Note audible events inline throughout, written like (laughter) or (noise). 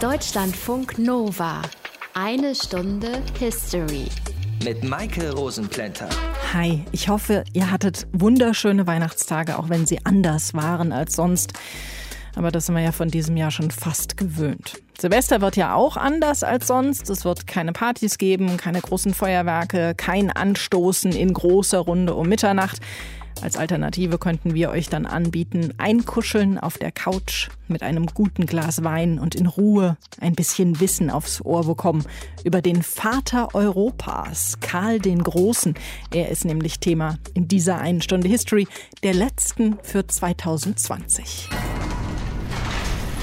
Deutschlandfunk Nova. Eine Stunde History. Mit Maike Rosenplanter. Hi, ich hoffe, ihr hattet wunderschöne Weihnachtstage, auch wenn sie anders waren als sonst. Aber das sind wir ja von diesem Jahr schon fast gewöhnt. Silvester wird ja auch anders als sonst. Es wird keine Partys geben, keine großen Feuerwerke, kein Anstoßen in großer Runde um Mitternacht. Als Alternative könnten wir euch dann anbieten, einkuscheln auf der Couch mit einem guten Glas Wein und in Ruhe ein bisschen Wissen aufs Ohr bekommen über den Vater Europas, Karl den Großen. Er ist nämlich Thema in dieser einen Stunde History, der letzten für 2020.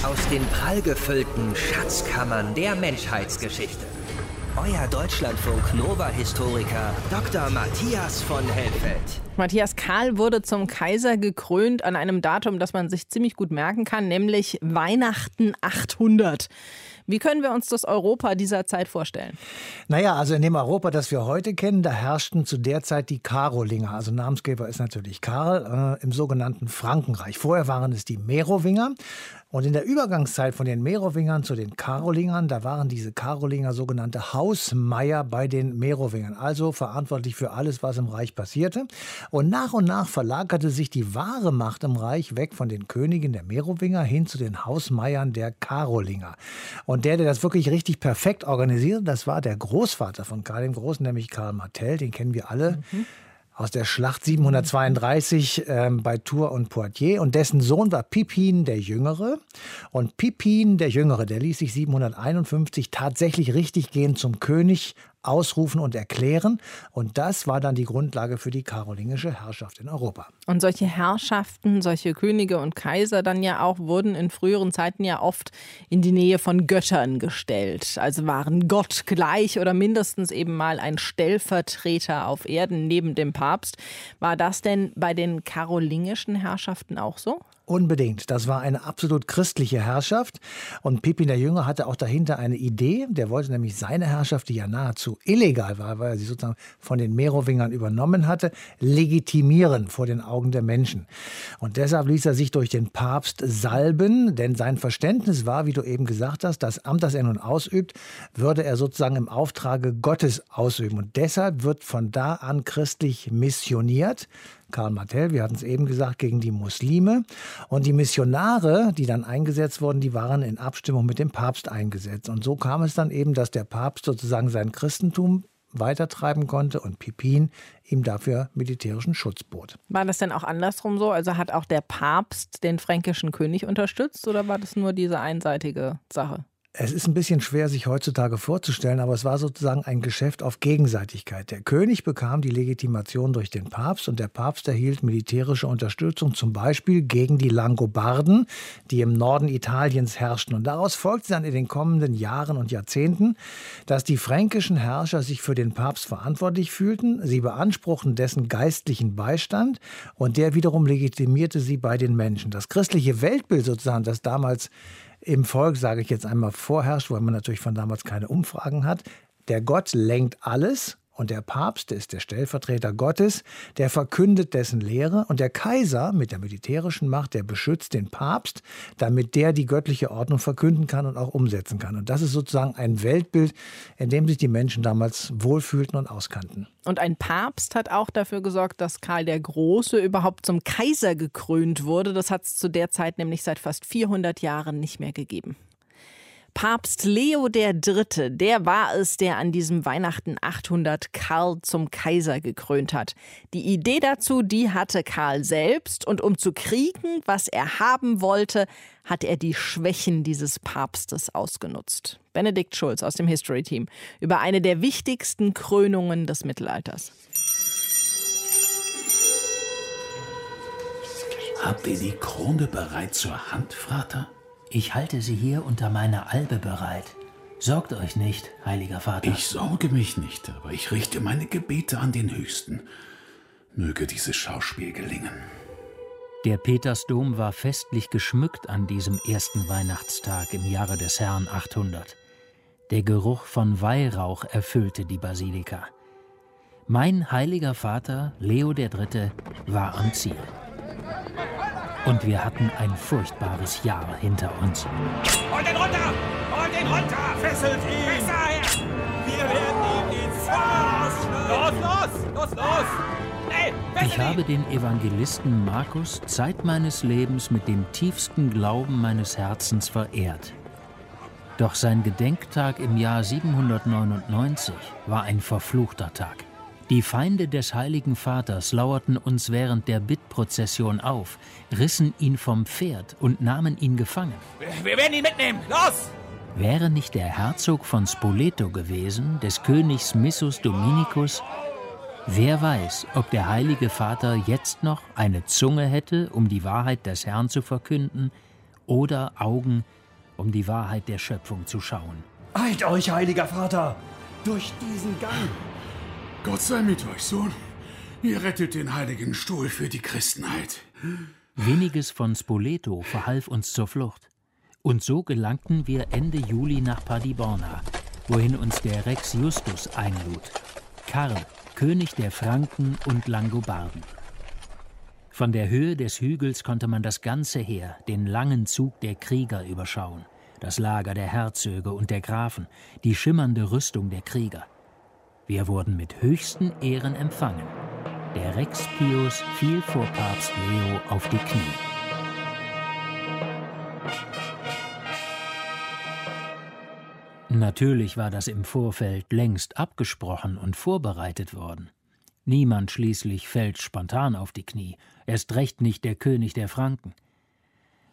Aus den prallgefüllten Schatzkammern der Menschheitsgeschichte. Euer Deutschlandfunk Nova-Historiker Dr. Matthias von Helfeld. Matthias Karl wurde zum Kaiser gekrönt an einem Datum, das man sich ziemlich gut merken kann, nämlich Weihnachten 800. Wie können wir uns das Europa dieser Zeit vorstellen? Naja, also in dem Europa, das wir heute kennen, da herrschten zu der Zeit die Karolinger. Also Namensgeber ist natürlich Karl äh, im sogenannten Frankenreich. Vorher waren es die Merowinger. Und in der Übergangszeit von den Merowingern zu den Karolingern, da waren diese Karolinger sogenannte Hausmeier bei den Merowingern, also verantwortlich für alles, was im Reich passierte. Und nach und nach verlagerte sich die wahre Macht im Reich weg von den Königen der Merowinger hin zu den Hausmeiern der Karolinger. Und der, der das wirklich richtig perfekt organisierte, das war der Großvater von Karl dem Großen, nämlich Karl Martell, den kennen wir alle. Mhm aus der Schlacht 732 ähm, bei Tours und Poitiers. Und dessen Sohn war Pippin der Jüngere. Und Pippin der Jüngere, der ließ sich 751 tatsächlich richtig gehen zum König ausrufen und erklären. Und das war dann die Grundlage für die karolingische Herrschaft in Europa. Und solche Herrschaften, solche Könige und Kaiser dann ja auch, wurden in früheren Zeiten ja oft in die Nähe von Göttern gestellt. Also waren Gott gleich oder mindestens eben mal ein Stellvertreter auf Erden neben dem Papst. War das denn bei den karolingischen Herrschaften auch so? Unbedingt. Das war eine absolut christliche Herrschaft. Und Pippin der Jünger hatte auch dahinter eine Idee. Der wollte nämlich seine Herrschaft, die ja nahezu illegal war, weil er sie sozusagen von den Merowingern übernommen hatte, legitimieren vor den Augen der Menschen. Und deshalb ließ er sich durch den Papst salben, denn sein Verständnis war, wie du eben gesagt hast, das Amt, das er nun ausübt, würde er sozusagen im Auftrage Gottes ausüben. Und deshalb wird von da an christlich missioniert. Karl Martell, wir hatten es eben gesagt, gegen die Muslime. Und die Missionare, die dann eingesetzt wurden, die waren in Abstimmung mit dem Papst eingesetzt. Und so kam es dann eben, dass der Papst sozusagen sein Christentum weitertreiben konnte und Pippin ihm dafür militärischen Schutz bot. War das denn auch andersrum so? Also hat auch der Papst den fränkischen König unterstützt oder war das nur diese einseitige Sache? Es ist ein bisschen schwer, sich heutzutage vorzustellen, aber es war sozusagen ein Geschäft auf Gegenseitigkeit. Der König bekam die Legitimation durch den Papst und der Papst erhielt militärische Unterstützung, zum Beispiel gegen die Langobarden, die im Norden Italiens herrschten. Und daraus folgte dann in den kommenden Jahren und Jahrzehnten, dass die fränkischen Herrscher sich für den Papst verantwortlich fühlten. Sie beanspruchten dessen geistlichen Beistand und der wiederum legitimierte sie bei den Menschen. Das christliche Weltbild sozusagen, das damals im Volk, sage ich jetzt einmal, vorherrscht, weil man natürlich von damals keine Umfragen hat. Der Gott lenkt alles und der Papst, ist der Stellvertreter Gottes, der verkündet dessen Lehre. Und der Kaiser mit der militärischen Macht, der beschützt den Papst, damit der die göttliche Ordnung verkünden kann und auch umsetzen kann. Und das ist sozusagen ein Weltbild, in dem sich die Menschen damals wohlfühlten und auskannten. Und ein Papst hat auch dafür gesorgt, dass Karl der Große überhaupt zum Kaiser gekrönt wurde. Das hat es zu der Zeit nämlich seit fast 400 Jahren nicht mehr gegeben. Papst Leo III., der war es, der an diesem Weihnachten 800 Karl zum Kaiser gekrönt hat. Die Idee dazu, die hatte Karl selbst und um zu kriegen, was er haben wollte, hat er die Schwächen dieses Papstes ausgenutzt. Benedikt Schulz aus dem History Team über eine der wichtigsten Krönungen des Mittelalters. Habt ihr die Krone bereit zur Hand, Vater? Ich halte sie hier unter meiner Albe bereit. Sorgt euch nicht, heiliger Vater. Ich sorge mich nicht, aber ich richte meine Gebete an den Höchsten. Möge dieses Schauspiel gelingen. Der Petersdom war festlich geschmückt an diesem ersten Weihnachtstag im Jahre des Herrn 800. Der Geruch von Weihrauch erfüllte die Basilika. Mein heiliger Vater, Leo III., war am Ziel. Und wir hatten ein furchtbares Jahr hinter uns. Holt ihn runter! Holt ihn runter! Fesselt ihn! Besser her! Wir werden ihm die Zunge ausschneiden! Los, los! Los, los! Hey, ich habe den Evangelisten Markus Zeit meines Lebens mit dem tiefsten Glauben meines Herzens verehrt. Doch sein Gedenktag im Jahr 799 war ein verfluchter Tag. Die Feinde des heiligen Vaters lauerten uns während der Bittprozession auf, rissen ihn vom Pferd und nahmen ihn gefangen. Wir werden ihn mitnehmen. Los! Wäre nicht der Herzog von Spoleto gewesen, des Königs Missus Dominicus, wer weiß, ob der heilige Vater jetzt noch eine Zunge hätte, um die Wahrheit des Herrn zu verkünden, oder Augen, um die Wahrheit der Schöpfung zu schauen. Eilt euch, heiliger Vater, durch diesen Gang. Gott sei mit euch, Sohn. Ihr rettet den heiligen Stuhl für die Christenheit. Weniges von Spoleto verhalf uns zur Flucht. Und so gelangten wir Ende Juli nach Paderborna, wohin uns der Rex Justus einlud. Karl, König der Franken und Langobarden. Von der Höhe des Hügels konnte man das ganze Heer, den langen Zug der Krieger überschauen, das Lager der Herzöge und der Grafen, die schimmernde Rüstung der Krieger. Wir wurden mit höchsten Ehren empfangen. Der Rex Pius fiel vor Papst Leo auf die Knie. Natürlich war das im Vorfeld längst abgesprochen und vorbereitet worden. Niemand schließlich fällt spontan auf die Knie, erst recht nicht der König der Franken.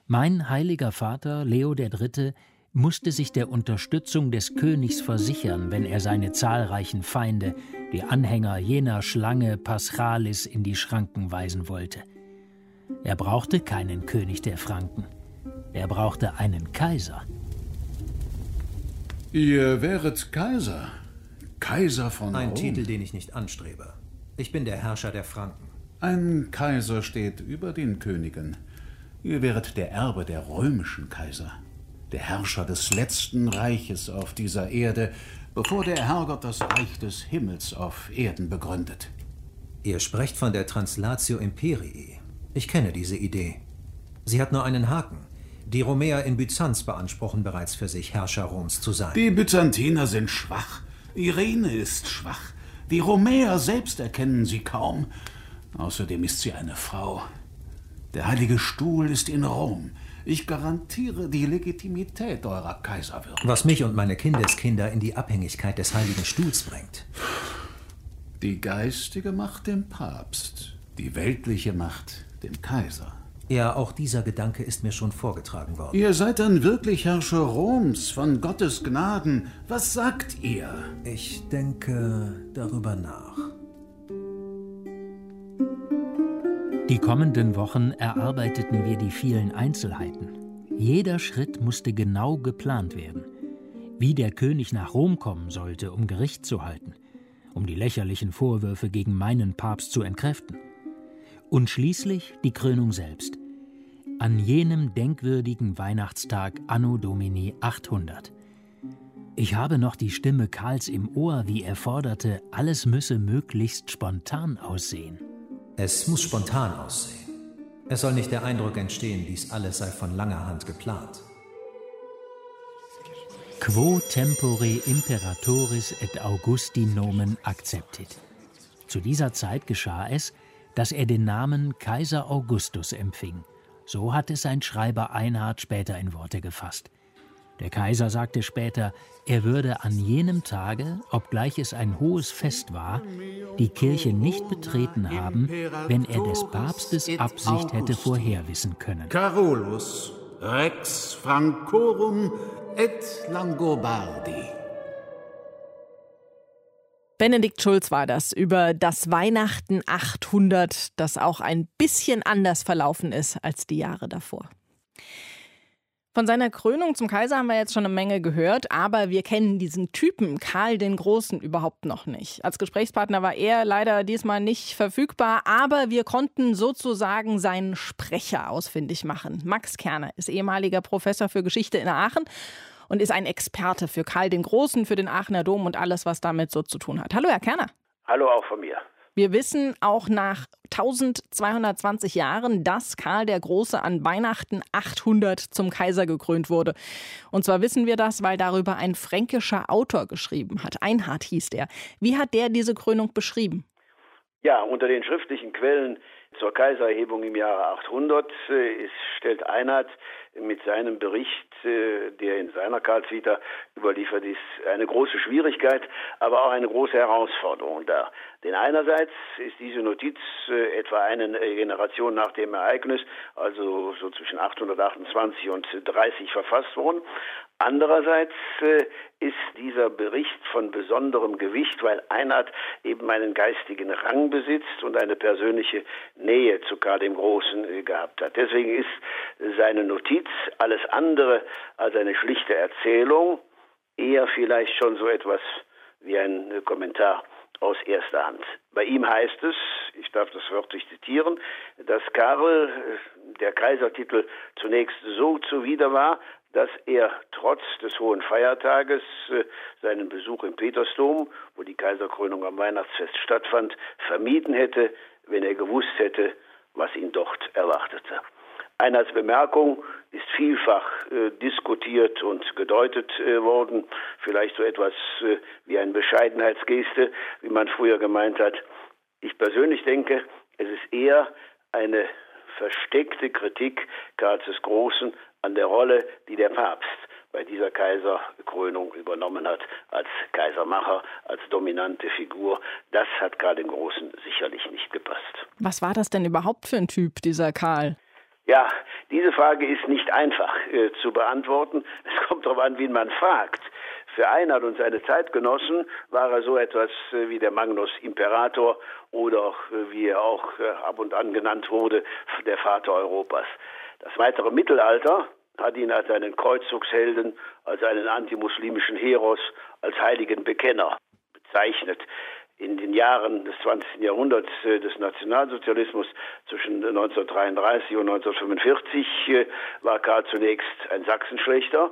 Mein heiliger Vater Leo III. Musste sich der Unterstützung des Königs versichern, wenn er seine zahlreichen Feinde, die Anhänger jener Schlange Paschalis, in die Schranken weisen wollte. Er brauchte keinen König der Franken, er brauchte einen Kaiser. Ihr wäret Kaiser. Kaiser von Ein Rom. Titel, den ich nicht anstrebe. Ich bin der Herrscher der Franken. Ein Kaiser steht über den Königen. Ihr wäret der Erbe der römischen Kaiser, der Herrscher des letzten Reiches auf dieser Erde, bevor der Herrgott das Reich des Himmels auf Erden begründet. Ihr sprecht von der Translatio Imperii. Ich kenne diese Idee. Sie hat nur einen Haken. Die Romäer in Byzanz beanspruchen bereits für sich, Herrscher Roms zu sein. Die Byzantiner sind schwach. Irene ist schwach. Die Romäer selbst erkennen sie kaum. Außerdem ist sie eine Frau. Der Heilige Stuhl ist in Rom. Ich garantiere die Legitimität eurer Kaiserwürde. Was mich und meine Kindeskinder in die Abhängigkeit des Heiligen Stuhls bringt. Die geistige Macht dem Papst, die weltliche Macht dem Kaiser. Ja, auch dieser Gedanke ist mir schon vorgetragen worden. Ihr seid dann wirklich Herrscher Roms, von Gottes Gnaden. Was sagt ihr? Ich denke darüber nach. Die kommenden Wochen erarbeiteten wir die vielen Einzelheiten. Jeder Schritt musste genau geplant werden. Wie der König nach Rom kommen sollte, um Gericht zu halten, um die lächerlichen Vorwürfe gegen meinen Papst zu entkräften. Und schließlich die Krönung selbst. An jenem denkwürdigen Weihnachtstag Anno Domini 800. Ich habe noch die Stimme Karls im Ohr, wie er forderte, alles müsse möglichst spontan aussehen. Es muss spontan aussehen. Es soll nicht der Eindruck entstehen, dies alles sei von langer Hand geplant. Quo tempore imperatoris et Augusti nomen acceptit. Zu dieser Zeit geschah es, dass er den Namen Kaiser Augustus empfing. So hat es sein Schreiber Einhard später in Worte gefasst. Der Kaiser sagte später, er würde an jenem Tage, obgleich es ein hohes Fest war, die Kirche nicht betreten haben, wenn er des Papstes Absicht hätte vorherwissen können. Carolus, Rex Francorum et Langobardi. Benedikt Schulz war das über das Weihnachten 800, das auch ein bisschen anders verlaufen ist als die Jahre davor. Von seiner Krönung zum Kaiser haben wir jetzt schon eine Menge gehört, aber wir kennen diesen Typen, Karl den Großen, überhaupt noch nicht. Als Gesprächspartner war er leider diesmal nicht verfügbar, aber wir konnten sozusagen seinen Sprecher ausfindig machen. Max Kerner ist ehemaliger Professor für Geschichte in Aachen und ist ein Experte für Karl den Großen, für den Aachener Dom und alles, was damit so zu tun hat. Hallo, Herr Kerner. Hallo auch von mir. Wir wissen auch nach 1220 Jahren, dass Karl der Große an Weihnachten 800 zum Kaiser gekrönt wurde. Und zwar wissen wir das, weil darüber ein fränkischer Autor geschrieben hat. Einhard hieß der. Wie hat der diese Krönung beschrieben? Ja, unter den schriftlichen Quellen zur Kaisererhebung im Jahre 800 äh, stellt Einhard mit seinem Bericht, äh, der in seiner Karlsvita überliefert ist, eine große Schwierigkeit, aber auch eine große Herausforderung dar. Denn einerseits ist diese Notiz äh, etwa eine Generation nach dem Ereignis, also so zwischen 828 und 30 verfasst worden. Andererseits äh, ist dieser Bericht von besonderem Gewicht, weil Einhard eben einen geistigen Rang besitzt und eine persönliche Nähe zu Karl dem Großen äh, gehabt hat. Deswegen ist seine Notiz alles andere als eine schlichte Erzählung, eher vielleicht schon so etwas wie ein äh, Kommentar aus erster Hand. Bei ihm heißt es, ich darf das wörtlich zitieren, dass Karl der Kaisertitel zunächst so zuwider war, dass er trotz des hohen Feiertages äh, seinen Besuch im Petersdom, wo die Kaiserkrönung am Weihnachtsfest stattfand, vermieden hätte, wenn er gewusst hätte, was ihn dort erwartete. Einheits Bemerkung ist vielfach äh, diskutiert und gedeutet äh, worden, vielleicht so etwas äh, wie eine Bescheidenheitsgeste, wie man früher gemeint hat. Ich persönlich denke, es ist eher eine versteckte Kritik Karls des Großen an der Rolle, die der Papst bei dieser Kaiserkrönung übernommen hat, als Kaisermacher, als dominante Figur. Das hat Karl dem Großen sicherlich nicht gepasst. Was war das denn überhaupt für ein Typ, dieser Karl? Ja, diese Frage ist nicht einfach äh, zu beantworten. Es kommt darauf an, wen man fragt. Für Einhard und seine Zeitgenossen war er so etwas äh, wie der Magnus Imperator oder äh, wie er auch äh, ab und an genannt wurde, der Vater Europas. Das weitere Mittelalter hat ihn als einen Kreuzzugshelden, als einen antimuslimischen Heros, als heiligen Bekenner bezeichnet. In den Jahren des 20. Jahrhunderts des Nationalsozialismus zwischen 1933 und 1945 äh, war Karl zunächst ein Sachsenschlechter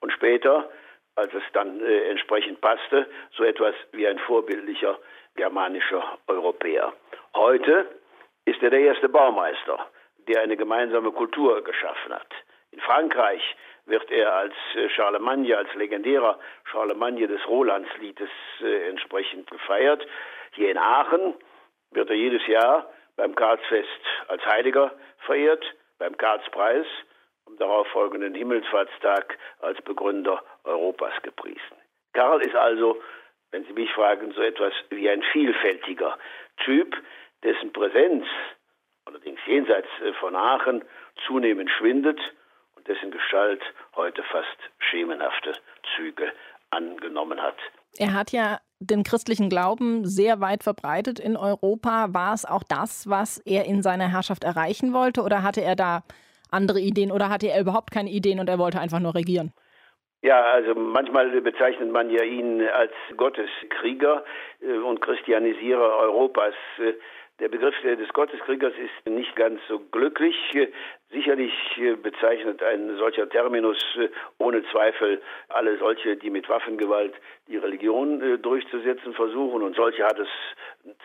und später, als es dann äh, entsprechend passte, so etwas wie ein vorbildlicher germanischer Europäer. Heute ist er der erste Baumeister der eine gemeinsame Kultur geschaffen hat. In Frankreich wird er als äh, Charlemagne, als legendärer Charlemagne des Rolandsliedes äh, entsprechend gefeiert. Hier in Aachen wird er jedes Jahr beim Karlsfest als Heiliger verehrt, beim Karlspreis am darauffolgenden Himmelsfahrtstag als Begründer Europas gepriesen. Karl ist also, wenn Sie mich fragen, so etwas wie ein vielfältiger Typ, dessen Präsenz allerdings jenseits äh, von Aachen zunehmend schwindet und dessen Gestalt heute fast schemenhafte Züge angenommen hat. Er hat ja den christlichen Glauben sehr weit verbreitet in Europa. War es auch das, was er in seiner Herrschaft erreichen wollte oder hatte er da andere Ideen oder hatte er überhaupt keine Ideen und er wollte einfach nur regieren? Ja, also manchmal bezeichnet man ja ihn als Gotteskrieger äh, und Christianisierer Europas. Äh, der Begriff des Gotteskriegers ist nicht ganz so glücklich. Sicherlich bezeichnet ein solcher Terminus äh, ohne Zweifel alle solche, die mit Waffengewalt die Religion äh, durchzusetzen versuchen. Und solche hat es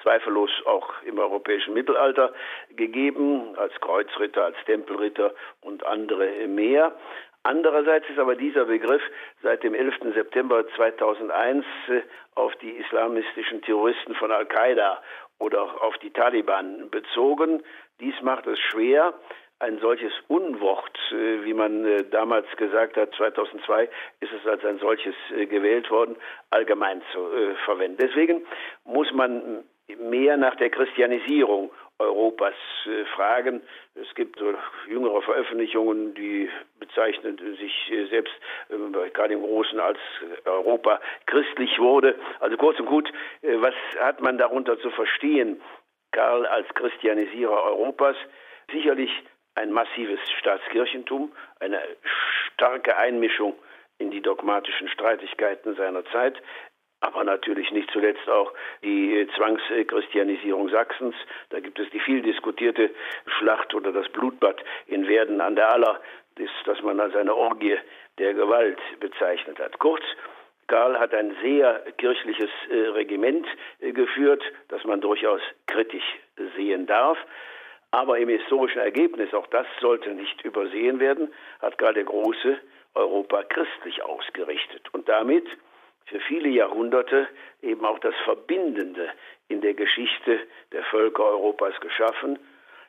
zweifellos auch im europäischen Mittelalter gegeben, als Kreuzritter, als Tempelritter und andere mehr. Andererseits ist aber dieser Begriff seit dem 11. September 2001 äh, auf die islamistischen Terroristen von Al-Qaida oder auf die Taliban bezogen. Dies macht es schwer, ein solches Unwort, äh, wie man äh, damals gesagt hat, 2002 ist es als ein solches äh, gewählt worden, allgemein zu verwenden. Deswegen muss man mehr nach der Christianisierung Europas fragen. Es gibt so jüngere Veröffentlichungen, die bezeichnen sich selbst bei Karl dem Großen als Europa christlich wurde. Also kurz und gut, was hat man darunter zu verstehen? Karl als Christianisierer Europas. Sicherlich ein massives Staatskirchentum, eine starke Einmischung in die dogmatischen Streitigkeiten seiner Zeit, aber natürlich nicht zuletzt auch die Zwangschristianisierung Sachsens. Da gibt es die viel diskutierte Schlacht oder das Blutbad in Werden an der Aller, das, das man als eine Orgie der Gewalt bezeichnet hat. Kurz, Karl hat ein sehr kirchliches äh, Regiment äh, geführt, das man durchaus kritisch sehen darf. Aber im historischen Ergebnis, auch das sollte nicht übersehen werden, hat Karl der Große Europa christlich ausgerichtet und damit für viele Jahrhunderte eben auch das Verbindende in der Geschichte der Völker Europas geschaffen.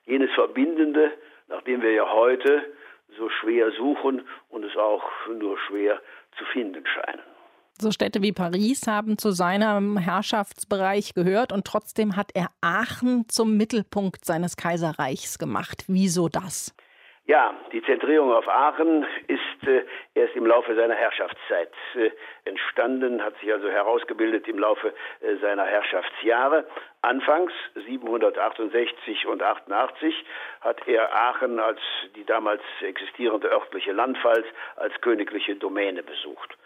Jenes Verbindende, nach dem wir ja heute so schwer suchen und es auch nur schwer zu finden scheinen. So Städte wie Paris haben zu seinem Herrschaftsbereich gehört und trotzdem hat er Aachen zum Mittelpunkt seines Kaiserreichs gemacht. Wieso das? Ja, die Zentrierung auf Aachen ist äh, erst im Laufe seiner Herrschaftszeit äh, entstanden, hat sich also herausgebildet im Laufe äh, seiner Herrschaftsjahre. Anfangs 768 und 88 hat er Aachen als die damals existierende örtliche Landpfalz als königliche Domäne besucht.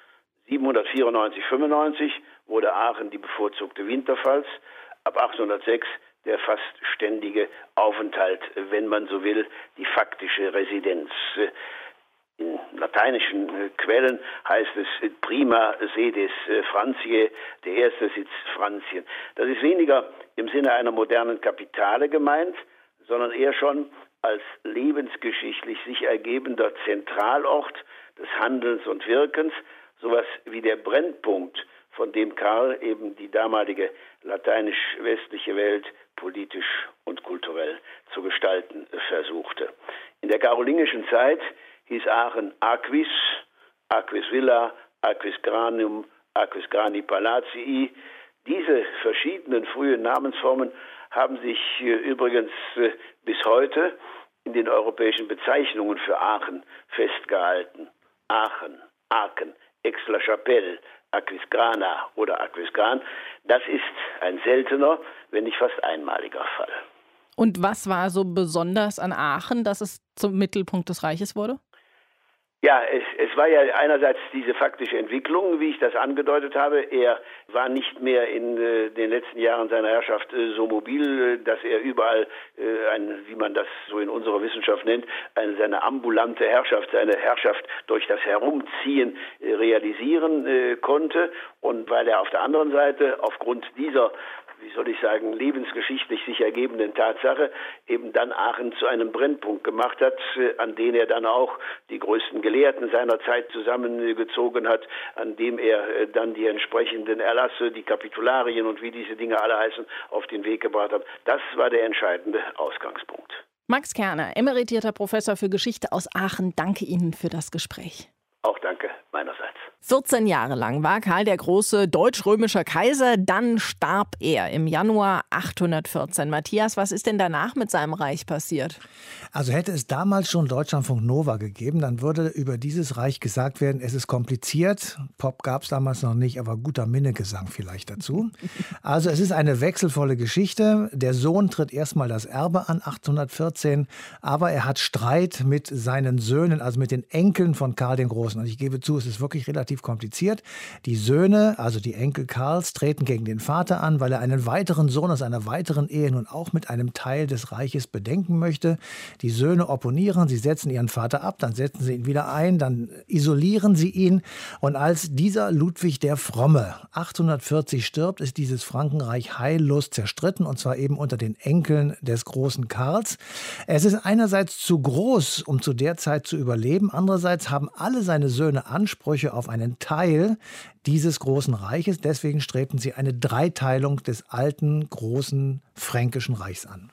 794, 95 wurde Aachen die bevorzugte Winterpfalz. Ab 806 der fast ständige Aufenthalt, wenn man so will, die faktische Residenz. In lateinischen Quellen heißt es prima sedis äh, Francie, der erste Sitz Franzien. Das ist weniger im Sinne einer modernen Kapitale gemeint, sondern eher schon als lebensgeschichtlich sich ergebender Zentralort des Handelns und Wirkens, sowas wie der Brennpunkt, von dem Karl eben die damalige lateinisch-westliche Welt politisch und kulturell zu gestalten versuchte. In der karolingischen Zeit hieß Aachen Aquis, Aquis Villa, Aquis Granum, Aquis Grani Palatii. Diese verschiedenen frühen Namensformen haben sich äh, übrigens äh, bis heute in den europäischen Bezeichnungen für Aachen festgehalten. Aachen, Aachen, Aix-la-Chapelle, Aquisgrana oder Aquisgran. Das ist ein seltener, wenn nicht fast einmaliger Fall. Und was war so besonders an Aachen, dass es zum Mittelpunkt des Reiches wurde? Ja, es, es war ja einerseits diese faktische Entwicklung, wie ich das angedeutet habe. Er war nicht mehr in äh, den letzten Jahren seiner Herrschaft äh, so mobil, äh, dass er überall, äh, ein, wie man das so in unserer Wissenschaft nennt, eine, seine ambulante Herrschaft, seine Herrschaft durch das Herumziehen äh, realisieren äh, konnte. Und weil er auf der anderen Seite aufgrund dieser wie soll ich sagen, lebensgeschichtlich sich ergebenden Tatsache eben dann Aachen zu einem Brennpunkt gemacht hat, äh, an den er dann auch die größten Gelehrten seiner Zeit zusammengezogen hat, an dem er äh, dann die entsprechenden Erlasse, die Kapitularien und wie diese Dinge alle heißen, auf den Weg gebracht hat. Das war der entscheidende Ausgangspunkt. Max Kerner, emeritierter Professor für Geschichte aus Aachen, danke Ihnen für das Gespräch. Auch danke meinerseits. 14 Jahre lang war Karl der Große deutsch-römischer Kaiser, dann starb er im Januar 814. Matthias, was ist denn danach mit seinem Reich passiert? Also hätte es damals schon Deutschlandfunk Nova gegeben, dann würde über dieses Reich gesagt werden, es ist kompliziert. Pop gab es damals noch nicht, aber guter Minnegesang vielleicht dazu. (laughs) Also es ist eine wechselvolle Geschichte. Der Sohn tritt erstmal das Erbe an 814, aber er hat Streit mit seinen Söhnen, also mit den Enkeln von Karl den Großen. Und ich gebe zu, es ist wirklich relativ relativ kompliziert. Die Söhne, also die Enkel Karls, treten gegen den Vater an, weil er einen weiteren Sohn aus einer weiteren Ehe nun auch mit einem Teil des Reiches bedenken möchte. Die Söhne opponieren, sie setzen ihren Vater ab, dann setzen sie ihn wieder ein, dann isolieren sie ihn. Und als dieser Ludwig der Fromme 840 stirbt, ist dieses Frankenreich heillos zerstritten, und zwar eben unter den Enkeln des großen Karls. Es ist einerseits zu groß, um zu der Zeit zu überleben, andererseits haben alle seine Söhne Ansprüche auf eine einen Teil dieses großen Reiches. Deswegen strebten sie eine Dreiteilung des alten, großen fränkischen Reichs an.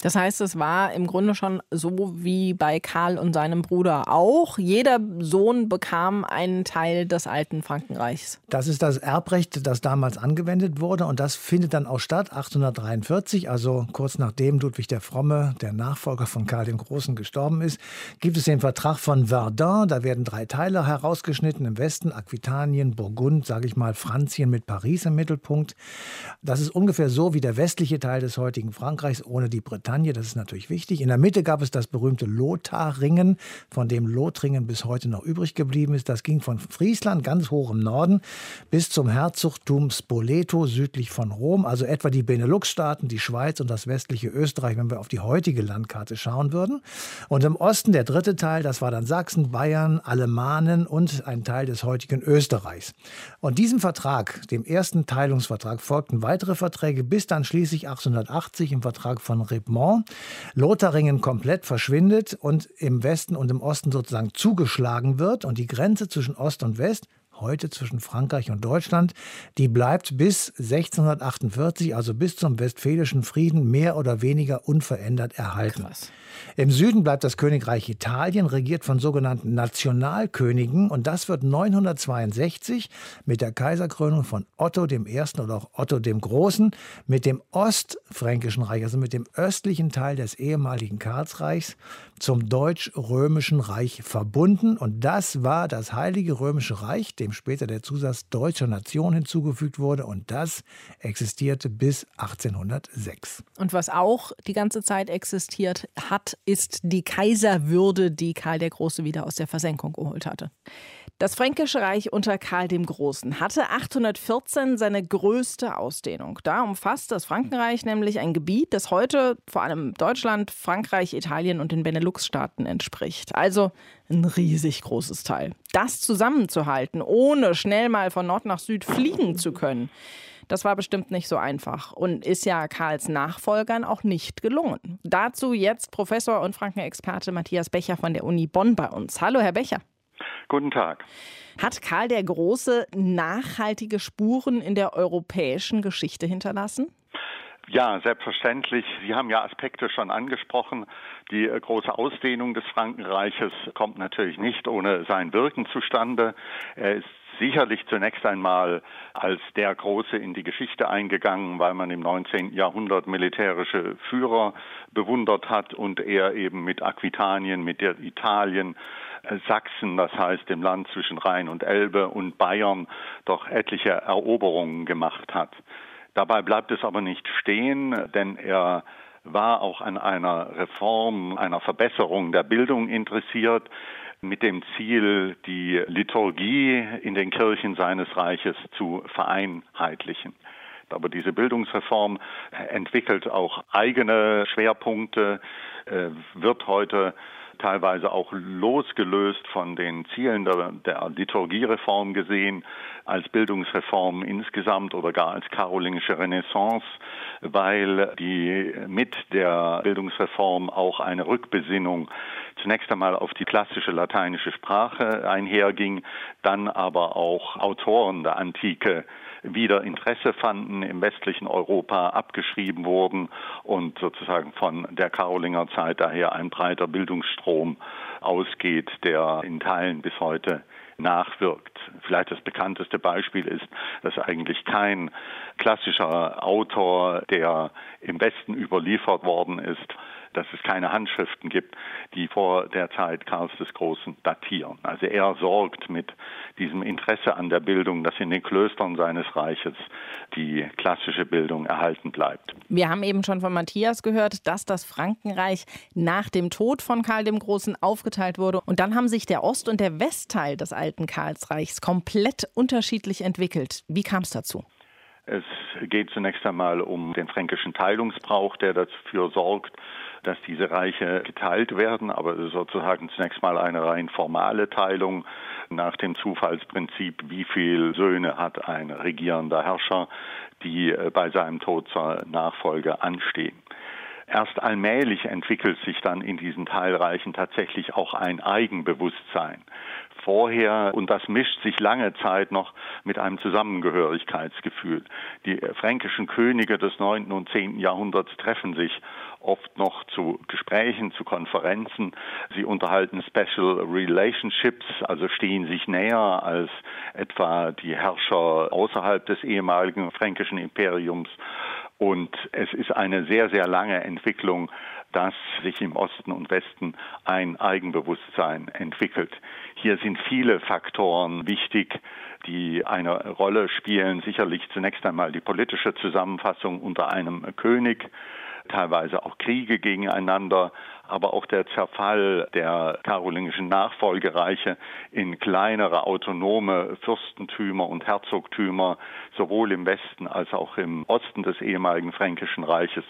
Das heißt, es war im Grunde schon so wie bei Karl und seinem Bruder auch. Jeder Sohn bekam einen Teil des alten Frankenreichs. Das ist das Erbrecht, das damals angewendet wurde. Und das findet dann auch statt, 843, also kurz nachdem Ludwig der Fromme, der Nachfolger von Karl dem Großen, gestorben ist, gibt es den Vertrag von Verdun. Da werden drei Teile herausgeschnitten im Westen, Aquitanien, Burgund, sage ich mal, Franzien mit Paris im Mittelpunkt. Das ist ungefähr so wie der westliche Teil des heutigen Frankreichs ohne die Bretagne. Bretagne, das ist natürlich wichtig. In der Mitte gab es das berühmte Lotharingen, von dem Lothringen bis heute noch übrig geblieben ist. Das ging von Friesland ganz hoch im Norden bis zum Herzogtum Spoleto südlich von Rom, also etwa die Benelux-Staaten, die Schweiz und das westliche Österreich, wenn wir auf die heutige Landkarte schauen würden. Und im Osten der dritte Teil, das war dann Sachsen, Bayern, Alemanen und ein Teil des heutigen Österreichs. Und diesem Vertrag, dem ersten Teilungsvertrag, folgten weitere Verträge, bis dann schließlich 1880 im Vertrag von Rippemont Lotharingen komplett verschwindet und im Westen und im Osten sozusagen zugeschlagen wird und die Grenze zwischen Ost und West heute zwischen Frankreich und Deutschland, die bleibt bis 1648, also bis zum Westfälischen Frieden, mehr oder weniger unverändert erhalten. Krass. Im Süden bleibt das Königreich Italien, regiert von sogenannten Nationalkönigen. Und das wird 962 mit der Kaiserkrönung von Otto I. oder auch Otto dem Großen mit dem Ostfränkischen Reich, also mit dem östlichen Teil des ehemaligen Karlsreichs, zum Deutsch-Römischen Reich verbunden. Und das war das Heilige Römische Reich, dem später der Zusatz deutscher Nation hinzugefügt wurde. Und das existierte bis 1806. Und was auch die ganze Zeit existiert hat, ist die Kaiserwürde, die Karl der Große wieder aus der Versenkung geholt hatte. Das Fränkische Reich unter Karl dem Großen hatte 814 seine größte Ausdehnung. Da umfasst das Frankenreich nämlich ein Gebiet, das heute vor allem Deutschland, Frankreich, Italien und den Benelux-Staaten entspricht. Also ein riesig großes Teil. Das zusammenzuhalten, ohne schnell mal von Nord nach Süd fliegen zu können, das war bestimmt nicht so einfach und ist ja Karls Nachfolgern auch nicht gelungen. Dazu jetzt Professor und Frankenexperte Matthias Becher von der Uni Bonn bei uns. Hallo, Herr Becher. Guten Tag. Hat Karl der Große nachhaltige Spuren in der europäischen Geschichte hinterlassen? Ja, selbstverständlich. Sie haben ja Aspekte schon angesprochen. Die äh, große Ausdehnung des Frankenreiches kommt natürlich nicht ohne sein Wirken zustande. Er ist sicherlich zunächst einmal als der Große in die Geschichte eingegangen, weil man im 19. Jahrhundert militärische Führer bewundert hat und er eben mit Aquitanien, mit der Italien, Sachsen, das heißt dem Land zwischen Rhein und Elbe und Bayern, doch etliche Eroberungen gemacht hat. Dabei bleibt es aber nicht stehen, denn er war auch an einer Reform, einer Verbesserung der Bildung interessiert mit dem Ziel, die Liturgie in den Kirchen seines Reiches zu vereinheitlichen. Aber diese Bildungsreform entwickelt auch eigene Schwerpunkte, äh, wird heute teilweise auch losgelöst von den Zielen der, der Liturgiereform gesehen, als Bildungsreform insgesamt oder gar als karolingische Renaissance, weil die mit der Bildungsreform auch eine Rückbesinnung zunächst einmal auf die klassische lateinische Sprache einherging, dann aber auch Autoren der Antike wieder Interesse fanden, im westlichen Europa abgeschrieben wurden und sozusagen von der Karolinger Zeit daher ein breiter Bildungsstrom ausgeht, der in Teilen bis heute nachwirkt. Vielleicht das bekannteste Beispiel ist, dass eigentlich kein klassischer Autor, der im Westen überliefert worden ist, dass es keine Handschriften gibt, die vor der Zeit Karls des Großen datieren. Also er sorgt mit diesem Interesse an der Bildung, dass in den Klöstern seines Reiches die klassische Bildung erhalten bleibt. Wir haben eben schon von Matthias gehört, dass das Frankenreich nach dem Tod von Karl dem Großen aufgeteilt wurde. Und dann haben sich der Ost- und der Westteil des alten Karlsreichs komplett unterschiedlich entwickelt. Wie kam es dazu? Es geht zunächst einmal um den fränkischen Teilungsbrauch, der dafür sorgt, dass diese Reiche geteilt werden, aber sozusagen zunächst mal eine rein formale Teilung nach dem Zufallsprinzip, wie viele Söhne hat ein regierender Herrscher, die äh, bei seinem Tod zur Nachfolge anstehen. Erst allmählich entwickelt sich dann in diesen Teilreichen tatsächlich auch ein Eigenbewusstsein vorher und das mischt sich lange Zeit noch mit einem Zusammengehörigkeitsgefühl. Die fränkischen Könige des 9. und 10. Jahrhunderts treffen sich oft noch zu Gesprächen, zu Konferenzen. Sie unterhalten Special Relationships, also stehen sich näher als etwa die Herrscher außerhalb des ehemaligen fränkischen Imperiums. Und es ist eine sehr, sehr lange Entwicklung, dass sich im Osten und Westen ein Eigenbewusstsein entwickelt. Hier sind viele Faktoren wichtig, die eine Rolle spielen. Sicherlich zunächst einmal die politische Zusammenfassung unter einem König, teilweise auch Kriege gegeneinander, aber auch der Zerfall der karolingischen Nachfolgereiche in kleinere autonome Fürstentümer und Herzogtümer, sowohl im Westen als auch im Osten des ehemaligen Fränkischen Reiches,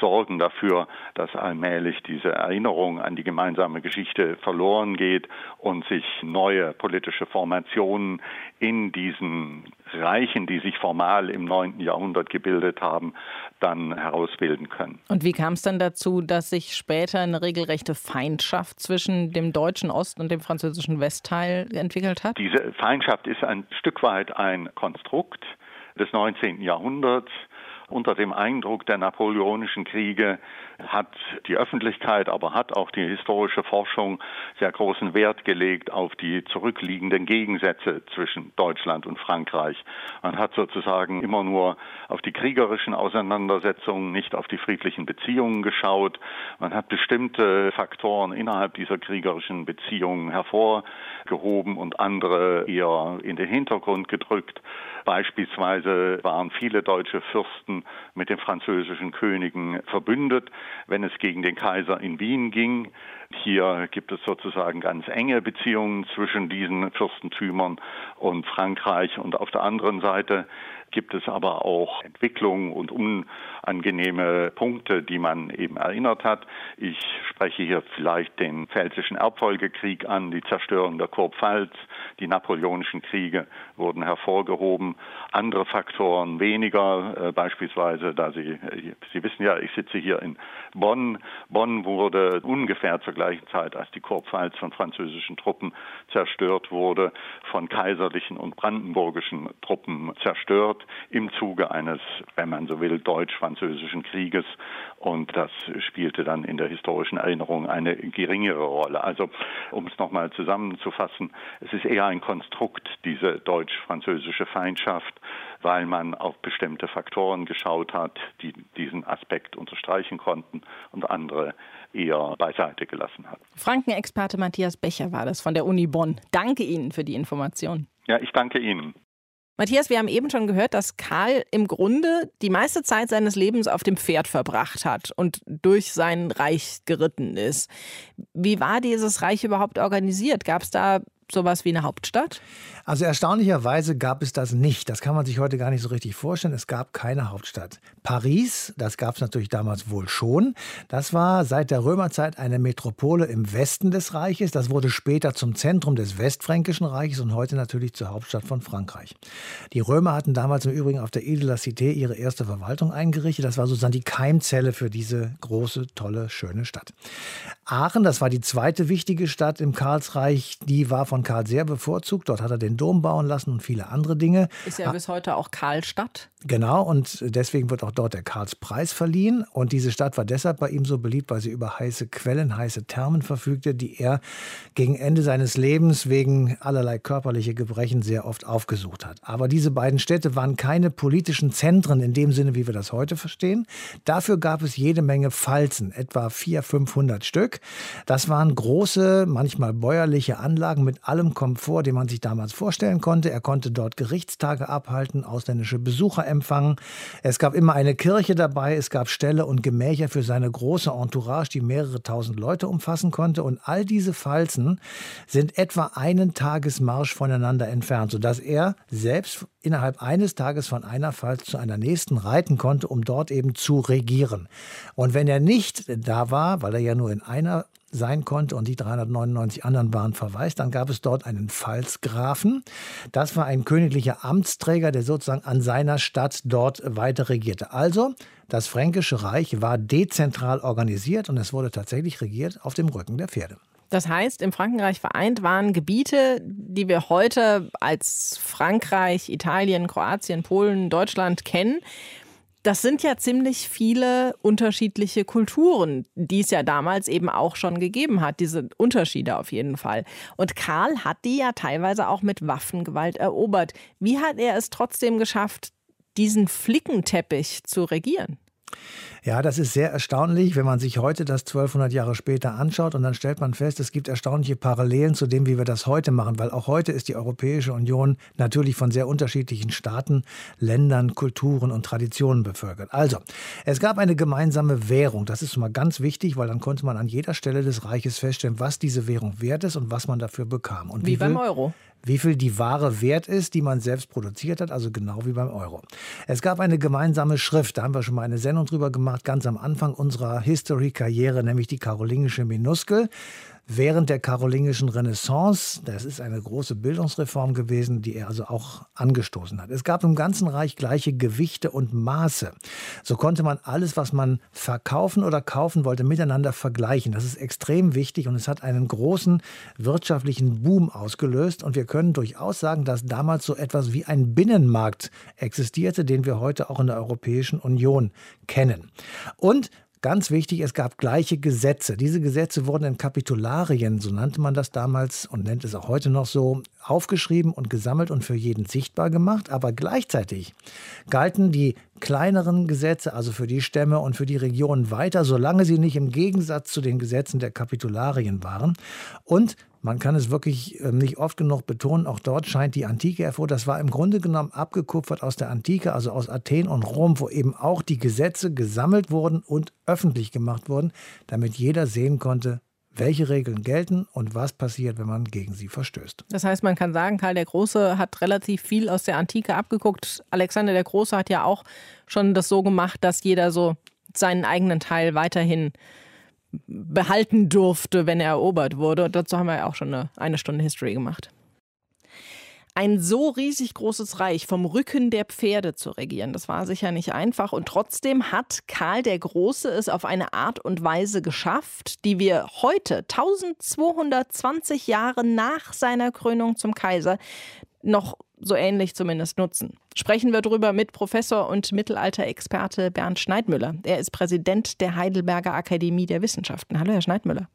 sorgen dafür, dass allmählich diese Erinnerung an die gemeinsame Geschichte verloren geht und sich neue politische Formationen in diesen Reichen, die sich formal im 9. Jahrhundert gebildet haben, dann herausbilden können. Und wie kam es dann dazu, dass sich später eine regelrechte Feindschaft zwischen dem deutschen Ost- und dem französischen Westteil entwickelt hat? Diese Feindschaft ist ein Stück weit ein Konstrukt des 19. Jahrhunderts unter dem Eindruck der napoleonischen Kriege hat die Öffentlichkeit, aber hat auch die historische Forschung sehr großen Wert gelegt auf die zurückliegenden Gegensätze zwischen Deutschland und Frankreich. Man hat sozusagen immer nur auf die kriegerischen Auseinandersetzungen, nicht auf die friedlichen Beziehungen geschaut. Man hat bestimmte Faktoren innerhalb dieser kriegerischen Beziehungen hervorgehoben und andere eher in den Hintergrund gedrückt. Beispielsweise waren viele deutsche Fürsten mit den französischen Königen verbündet, wenn es gegen den Kaiser in Wien ging. Hier gibt es sozusagen ganz enge Beziehungen zwischen diesen Fürstentümern und Frankreich. Und auf der anderen Seite gibt es aber auch Entwicklungen und unangenehme Punkte, die man eben erinnert hat. Ich spreche hier vielleicht den Pfälzischen Erbfolgekrieg an, die Zerstörung der Kurpfalz, die napoleonischen Kriege wurden hervorgehoben. Andere Faktoren weniger, äh, beispielsweise, da Sie, Sie wissen ja, ich sitze hier in Bonn. Bonn wurde ungefähr zur gleichen Zeit, als die Kurpfalz von französischen Truppen zerstört wurde, von kaiserlichen und brandenburgischen Truppen zerstört im Zuge eines, wenn man so will, deutsch-französischen Krieges. Und das spielte dann in der historischen Erinnerung eine geringere Rolle. Also, um es nochmal zusammenzufassen, es ist eher ein Konstrukt, diese deutsch-französische Feindschaft, weil man auf bestimmte Faktoren geschaut hat, die diesen Aspekt unterstreichen konnten und andere eher beiseite gelassen hat. Frankenexperte Matthias Becher war das von der Uni Bonn. Danke Ihnen für die Information. Ja, ich danke Ihnen. Matthias, wir haben eben schon gehört, dass Karl im Grunde die meiste Zeit seines Lebens auf dem Pferd verbracht hat und durch sein Reich geritten ist. Wie war dieses Reich überhaupt organisiert? Gab es da sowas wie eine Hauptstadt? Also erstaunlicherweise gab es das nicht. Das kann man sich heute gar nicht so richtig vorstellen. Es gab keine Hauptstadt. Paris, das gab es natürlich damals wohl schon. Das war seit der Römerzeit eine Metropole im Westen des Reiches. Das wurde später zum Zentrum des Westfränkischen Reiches und heute natürlich zur Hauptstadt von Frankreich. Die Römer hatten damals im Übrigen auf der Ile de la Cité ihre erste Verwaltung eingerichtet. Das war sozusagen die Keimzelle für diese große, tolle, schöne Stadt. Aachen, das war die zweite wichtige Stadt im Karlsreich, die war von Karl sehr bevorzugt. Dort hat er den Dom bauen lassen und viele andere Dinge. Ist ja bis heute auch Karlstadt. Genau, und deswegen wird auch dort der Karlspreis verliehen. Und diese Stadt war deshalb bei ihm so beliebt, weil sie über heiße Quellen, heiße Thermen verfügte, die er gegen Ende seines Lebens wegen allerlei körperlicher Gebrechen sehr oft aufgesucht hat. Aber diese beiden Städte waren keine politischen Zentren in dem Sinne, wie wir das heute verstehen. Dafür gab es jede Menge Pfalzen, etwa 400, 500 Stück. Das waren große, manchmal bäuerliche Anlagen mit allem Komfort, den man sich damals vorstellen konnte. Er konnte dort Gerichtstage abhalten, ausländische Besucher empfangen. Es gab immer eine Kirche dabei, es gab Ställe und Gemächer für seine große Entourage, die mehrere tausend Leute umfassen konnte. Und all diese Falzen sind etwa einen Tagesmarsch voneinander entfernt, sodass er selbst innerhalb eines Tages von einer Pfalz zu einer nächsten reiten konnte, um dort eben zu regieren. Und wenn er nicht da war, weil er ja nur in einer sein konnte und die 399 anderen waren verwaist. Dann gab es dort einen Pfalzgrafen. Das war ein königlicher Amtsträger, der sozusagen an seiner Stadt dort weiter regierte. Also das Fränkische Reich war dezentral organisiert und es wurde tatsächlich regiert auf dem Rücken der Pferde. Das heißt, im Frankenreich vereint waren Gebiete, die wir heute als Frankreich, Italien, Kroatien, Polen, Deutschland kennen, das sind ja ziemlich viele unterschiedliche Kulturen, die es ja damals eben auch schon gegeben hat, diese Unterschiede auf jeden Fall. Und Karl hat die ja teilweise auch mit Waffengewalt erobert. Wie hat er es trotzdem geschafft, diesen Flickenteppich zu regieren? Ja, das ist sehr erstaunlich, wenn man sich heute das 1200 Jahre später anschaut und dann stellt man fest, es gibt erstaunliche Parallelen zu dem, wie wir das heute machen, weil auch heute ist die Europäische Union natürlich von sehr unterschiedlichen Staaten, Ländern, Kulturen und Traditionen bevölkert. Also, es gab eine gemeinsame Währung. Das ist mal ganz wichtig, weil dann konnte man an jeder Stelle des Reiches feststellen, was diese Währung wert ist und was man dafür bekam. Und wie, wie beim Euro wie viel die Ware wert ist, die man selbst produziert hat, also genau wie beim Euro. Es gab eine gemeinsame Schrift, da haben wir schon mal eine Sendung drüber gemacht, ganz am Anfang unserer History-Karriere, nämlich die karolingische Minuskel während der karolingischen Renaissance. Das ist eine große Bildungsreform gewesen, die er also auch angestoßen hat. Es gab im ganzen Reich gleiche Gewichte und Maße. So konnte man alles, was man verkaufen oder kaufen wollte, miteinander vergleichen. Das ist extrem wichtig und es hat einen großen wirtschaftlichen Boom ausgelöst. Und wir können durchaus sagen, dass damals so etwas wie ein Binnenmarkt existierte, den wir heute auch in der Europäischen Union kennen. Und Ganz wichtig, es gab gleiche Gesetze. Diese Gesetze wurden in Kapitularien, so nannte man das damals und nennt es auch heute noch so, aufgeschrieben und gesammelt und für jeden sichtbar gemacht. Aber gleichzeitig galten die kleineren Gesetze, also für die Stämme und für die Regionen weiter, solange sie nicht im Gegensatz zu den Gesetzen der Kapitularien waren. Und man kann es wirklich ähm, nicht oft genug betonen, auch dort scheint die Antike hervor. Das war im Grunde genommen abgekupfert aus der Antike, also aus Athen und Rom, wo eben auch die Gesetze gesammelt wurden und öffentlich gemacht wurden, damit jeder sehen konnte, welche Regeln gelten und was passiert, wenn man gegen sie verstößt. Das heißt, man kann sagen, Karl der Große hat relativ viel aus der Antike abgeguckt. Alexander der Große hat ja auch schon das so gemacht, dass jeder so seinen eigenen Teil weiterhin behalten durfte, wenn er erobert wurde. Und dazu haben wir ja auch schon eine, eine Stunde History gemacht. Ein so riesig großes Reich vom Rücken der Pferde zu regieren, das war sicher nicht einfach. Und trotzdem hat Karl der Große es auf eine Art und Weise geschafft, die wir heute, 1220 Jahre nach seiner Krönung zum Kaiser, noch so ähnlich zumindest nutzen. Sprechen wir darüber mit Professor und Mittelalterexperte Bernd Schneidmüller. Er ist Präsident der Heidelberger Akademie der Wissenschaften. Hallo, Herr Schneidmüller.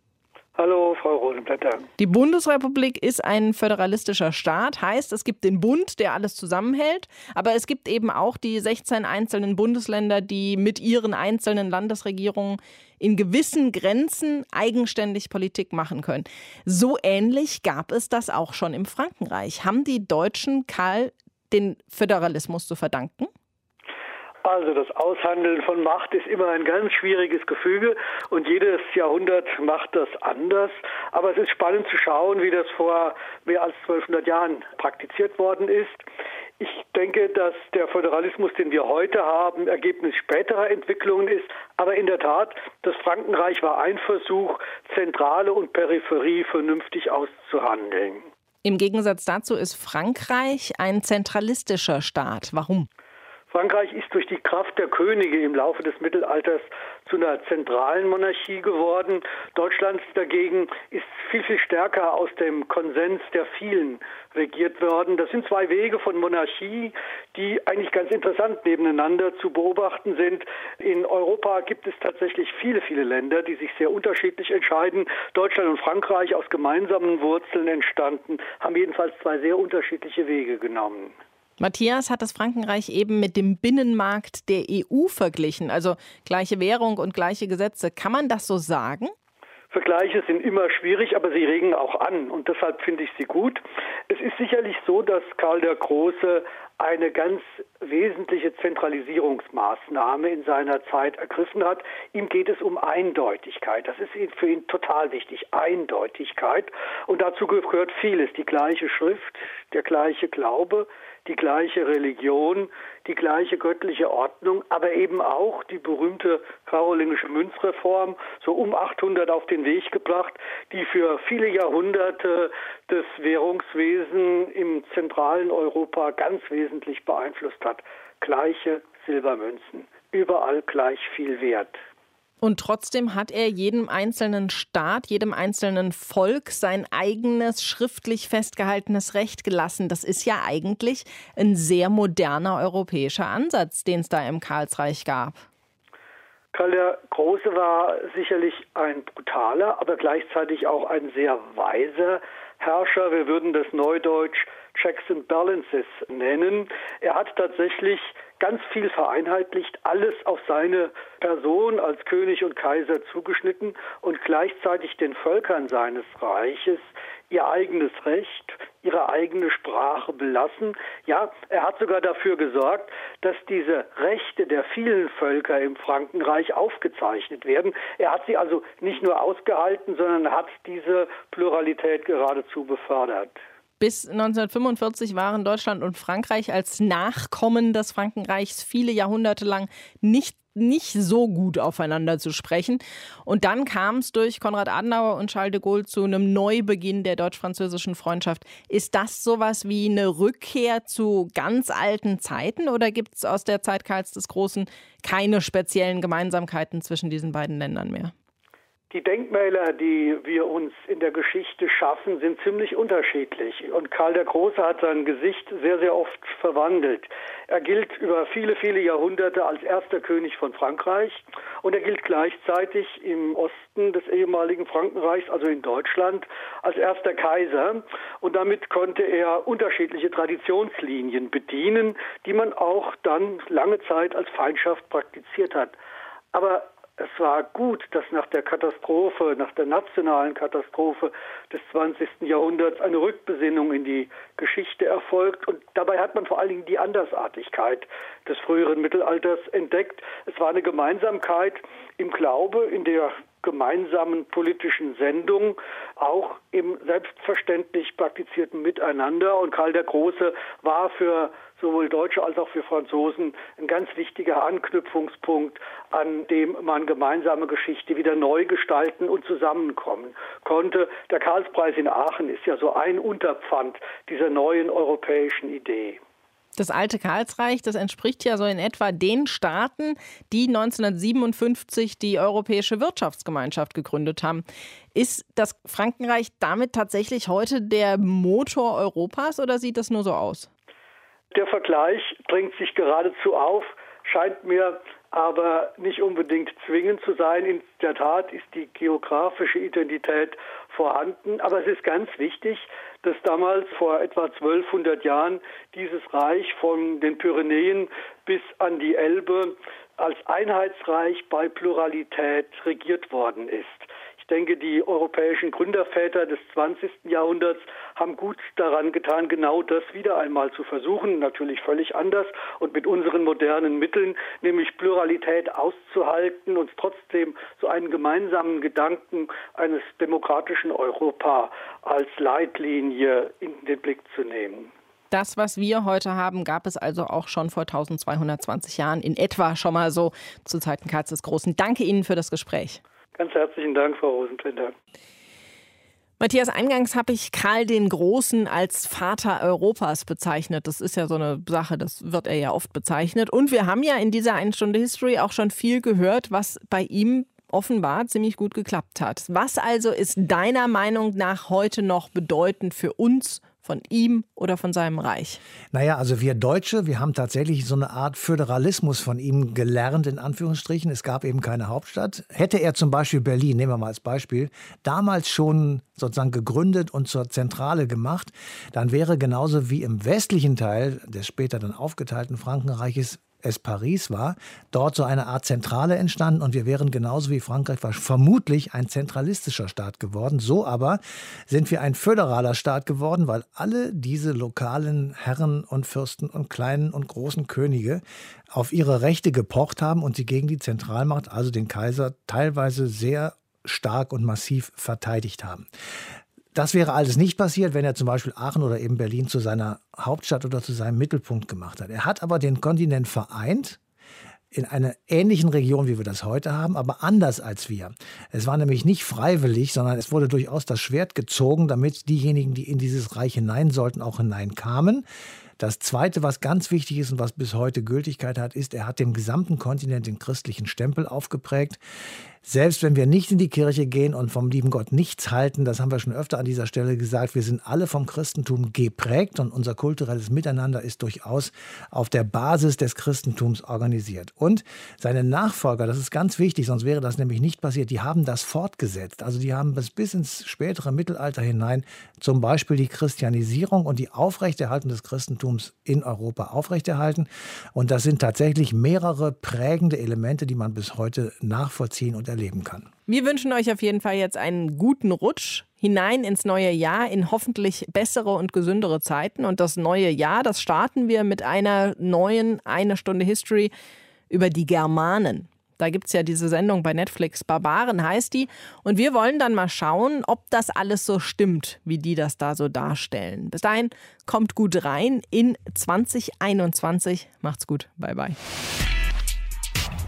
Hallo, Frau Rosenblätter. Die Bundesrepublik ist ein föderalistischer Staat, heißt, es gibt den Bund, der alles zusammenhält, aber es gibt eben auch die 16 einzelnen Bundesländer, die mit ihren einzelnen Landesregierungen in gewissen Grenzen eigenständig Politik machen können. So ähnlich gab es das auch schon im Frankenreich. Haben die Deutschen Karl den Föderalismus zu verdanken? Also das Aushandeln von Macht ist immer ein ganz schwieriges Gefüge und jedes Jahrhundert macht das anders. Aber es ist spannend zu schauen, wie das vor mehr als 1200 Jahren praktiziert worden ist. Ich denke, dass der Föderalismus, den wir heute haben, Ergebnis späterer Entwicklungen ist. Aber in der Tat, das Frankenreich war ein Versuch, Zentrale und Peripherie vernünftig auszuhandeln. Im Gegensatz dazu ist Frankreich ein zentralistischer Staat. Warum? Frankreich ist durch die Kraft der Könige im Laufe des Mittelalters zu einer zentralen Monarchie geworden. Deutschland dagegen ist viel, viel stärker aus dem Konsens der vielen regiert worden. Das sind zwei Wege von Monarchie, die eigentlich ganz interessant nebeneinander zu beobachten sind. In Europa gibt es tatsächlich viele, viele Länder, die sich sehr unterschiedlich entscheiden. Deutschland und Frankreich aus gemeinsamen Wurzeln entstanden, haben jedenfalls zwei sehr unterschiedliche Wege genommen. Matthias hat das Frankenreich eben mit dem Binnenmarkt der EU verglichen, also gleiche Währung und gleiche Gesetze. Kann man das so sagen? Vergleiche sind immer schwierig, aber sie regen auch an und deshalb finde ich sie gut. Es ist sicherlich so, dass Karl der Große eine ganz wesentliche Zentralisierungsmaßnahme in seiner Zeit ergriffen hat. Ihm geht es um Eindeutigkeit. Das ist für ihn total wichtig. Eindeutigkeit. Und dazu gehört vieles. Die gleiche Schrift, der gleiche Glaube, die gleiche Religion, die gleiche göttliche Ordnung, aber eben auch die berühmte karolingische Münzreform, so um 800 auf den Weg gebracht, die für viele Jahrhunderte das Währungswesen im zentralen Europa ganz wesentlich beeinflusst hat. Gleiche Silbermünzen, überall gleich viel Wert. Und trotzdem hat er jedem einzelnen Staat, jedem einzelnen Volk sein eigenes schriftlich festgehaltenes Recht gelassen. Das ist ja eigentlich ein sehr moderner europäischer Ansatz, den es da im Karlsreich gab. Karl der Große war sicherlich ein brutaler, aber gleichzeitig auch ein sehr weiser Herrscher. Wir würden das neudeutsch Checks and Balances nennen. Er hat tatsächlich ganz viel vereinheitlicht, alles auf seine Person als König und Kaiser zugeschnitten und gleichzeitig den Völkern seines Reiches ihr eigenes Recht, ihre eigene Sprache belassen. Ja, er hat sogar dafür gesorgt, dass diese Rechte der vielen Völker im Frankenreich aufgezeichnet werden. Er hat sie also nicht nur ausgehalten, sondern hat diese Pluralität geradezu befördert. Bis 1945 waren Deutschland und Frankreich als Nachkommen des Frankenreichs viele Jahrhunderte lang nicht nicht so gut aufeinander zu sprechen. Und dann kam es durch Konrad Adenauer und Charles de Gaulle zu einem Neubeginn der deutsch-französischen Freundschaft. Ist das sowas wie eine Rückkehr zu ganz alten Zeiten oder gibt es aus der Zeit Karls des Großen keine speziellen Gemeinsamkeiten zwischen diesen beiden Ländern mehr? Die Denkmäler, die wir uns in der Geschichte schaffen, sind ziemlich unterschiedlich. Und Karl der Große hat sein Gesicht sehr, sehr oft verwandelt. Er gilt über viele, viele Jahrhunderte als erster König von Frankreich und er gilt gleichzeitig im Osten des ehemaligen Frankenreichs, also in Deutschland, als erster Kaiser. Und damit konnte er unterschiedliche Traditionslinien bedienen, die man auch dann lange Zeit als Feindschaft praktiziert hat. Aber es war gut, dass nach der Katastrophe, nach der nationalen Katastrophe des 20. Jahrhunderts eine Rückbesinnung in die Geschichte erfolgt. Und dabei hat man vor allen Dingen die Andersartigkeit des früheren Mittelalters entdeckt. Es war eine Gemeinsamkeit im Glaube, in der gemeinsamen politischen Sendung, auch im selbstverständlich praktizierten Miteinander. Und Karl der Große war für sowohl Deutsche als auch für Franzosen ein ganz wichtiger Anknüpfungspunkt, an dem man gemeinsame Geschichte wieder neu gestalten und zusammenkommen konnte. Der Karlspreis in Aachen ist ja so ein Unterpfand dieser neuen europäischen Idee. Das alte Karlsreich, das entspricht ja so in etwa den Staaten, die 1957 die Europäische Wirtschaftsgemeinschaft gegründet haben. Ist das Frankenreich damit tatsächlich heute der Motor Europas oder sieht das nur so aus? Der Vergleich drängt sich geradezu auf, scheint mir aber nicht unbedingt zwingend zu sein. In der Tat ist die geografische Identität vorhanden, aber es ist ganz wichtig, dass damals vor etwa 1200 Jahren dieses Reich von den Pyrenäen bis an die Elbe als Einheitsreich bei Pluralität regiert worden ist denke, die europäischen Gründerväter des 20. Jahrhunderts haben gut daran getan, genau das wieder einmal zu versuchen, natürlich völlig anders und mit unseren modernen Mitteln, nämlich Pluralität auszuhalten und trotzdem so einen gemeinsamen Gedanken eines demokratischen Europa als Leitlinie in den Blick zu nehmen. Das, was wir heute haben, gab es also auch schon vor 1220 Jahren, in etwa schon mal so zu Zeiten Karls des Großen. Danke Ihnen für das Gespräch. Ganz herzlichen Dank, Frau Rosentrinder. Matthias, eingangs habe ich Karl den Großen als Vater Europas bezeichnet. Das ist ja so eine Sache, das wird er ja oft bezeichnet. Und wir haben ja in dieser einen Stunde History auch schon viel gehört, was bei ihm offenbar ziemlich gut geklappt hat. Was also ist deiner Meinung nach heute noch bedeutend für uns von ihm oder von seinem Reich? Naja, also wir Deutsche, wir haben tatsächlich so eine Art Föderalismus von ihm gelernt, in Anführungsstrichen. Es gab eben keine Hauptstadt. Hätte er zum Beispiel Berlin, nehmen wir mal als Beispiel, damals schon sozusagen gegründet und zur Zentrale gemacht, dann wäre genauso wie im westlichen Teil des später dann aufgeteilten Frankenreiches es Paris war, dort so eine Art Zentrale entstanden und wir wären genauso wie Frankreich vermutlich ein zentralistischer Staat geworden. So aber sind wir ein föderaler Staat geworden, weil alle diese lokalen Herren und Fürsten und kleinen und großen Könige auf ihre Rechte gepocht haben und sie gegen die Zentralmacht, also den Kaiser, teilweise sehr stark und massiv verteidigt haben. Das wäre alles nicht passiert, wenn er zum Beispiel Aachen oder eben Berlin zu seiner Hauptstadt oder zu seinem Mittelpunkt gemacht hat. Er hat aber den Kontinent vereint in einer ähnlichen Region, wie wir das heute haben, aber anders als wir. Es war nämlich nicht freiwillig, sondern es wurde durchaus das Schwert gezogen, damit diejenigen, die in dieses Reich hinein sollten, auch hineinkamen. Das Zweite, was ganz wichtig ist und was bis heute Gültigkeit hat, ist, er hat dem gesamten Kontinent den christlichen Stempel aufgeprägt. Selbst wenn wir nicht in die Kirche gehen und vom lieben Gott nichts halten, das haben wir schon öfter an dieser Stelle gesagt, wir sind alle vom Christentum geprägt und unser kulturelles Miteinander ist durchaus auf der Basis des Christentums organisiert. Und seine Nachfolger, das ist ganz wichtig, sonst wäre das nämlich nicht passiert, die haben das fortgesetzt. Also die haben bis, bis ins spätere Mittelalter hinein zum Beispiel die Christianisierung und die Aufrechterhaltung des Christentums Christentums in Europa aufrechterhalten. Und das sind tatsächlich mehrere prägende Elemente, die man bis heute nachvollziehen und erleben kann. Wir wünschen euch auf jeden Fall jetzt einen guten Rutsch hinein ins neue Jahr, in hoffentlich bessere und gesündere Zeiten. Und das neue Jahr, das starten wir mit einer neuen Eine Stunde History über die Germanen. Da gibt es ja diese Sendung bei Netflix, Barbaren heißt die. Und wir wollen dann mal schauen, ob das alles so stimmt, wie die das da so darstellen. Bis dahin, kommt gut rein in 2021. Macht's gut. Bye, bye.